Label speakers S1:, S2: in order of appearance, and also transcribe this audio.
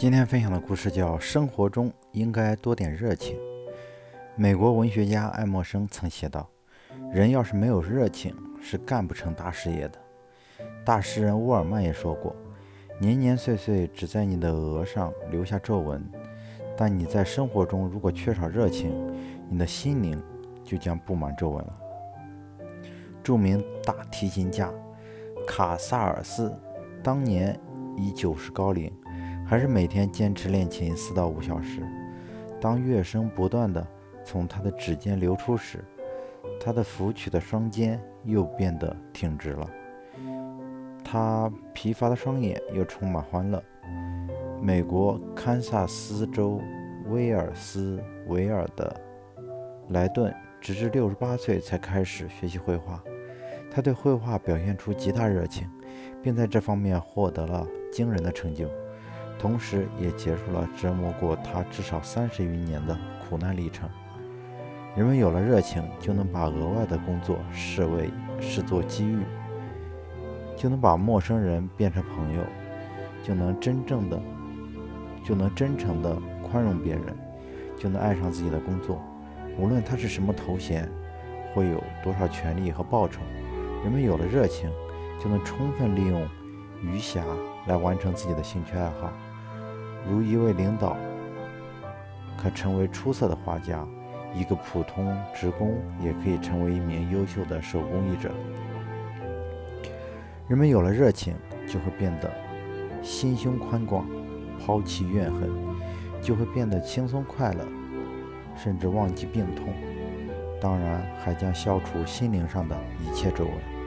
S1: 今天分享的故事叫《生活中应该多点热情》。美国文学家爱默生曾写道：“人要是没有热情，是干不成大事业的。”大诗人沃尔曼也说过：“年年岁岁只在你的额上留下皱纹，但你在生活中如果缺少热情，你的心灵就将布满皱纹了。”著名大提琴家卡萨尔斯当年已九十高龄。还是每天坚持练琴四到五小时。当乐声不断地从他的指尖流出时，他的抚曲的双肩又变得挺直了，他疲乏的双眼又充满欢乐。美国堪萨斯州威尔斯维尔的莱顿，直至六十八岁才开始学习绘画。他对绘画表现出极大热情，并在这方面获得了惊人的成就。同时，也结束了折磨过他至少三十余年的苦难历程。人们有了热情，就能把额外的工作视为视作机遇，就能把陌生人变成朋友，就能真正的，就能真诚的宽容别人，就能爱上自己的工作。无论他是什么头衔，会有多少权利和报酬，人们有了热情，就能充分利用余暇来完成自己的兴趣爱好。如一位领导可成为出色的画家，一个普通职工也可以成为一名优秀的手工艺者。人们有了热情，就会变得心胸宽广，抛弃怨恨，就会变得轻松快乐，甚至忘记病痛。当然，还将消除心灵上的一切皱纹。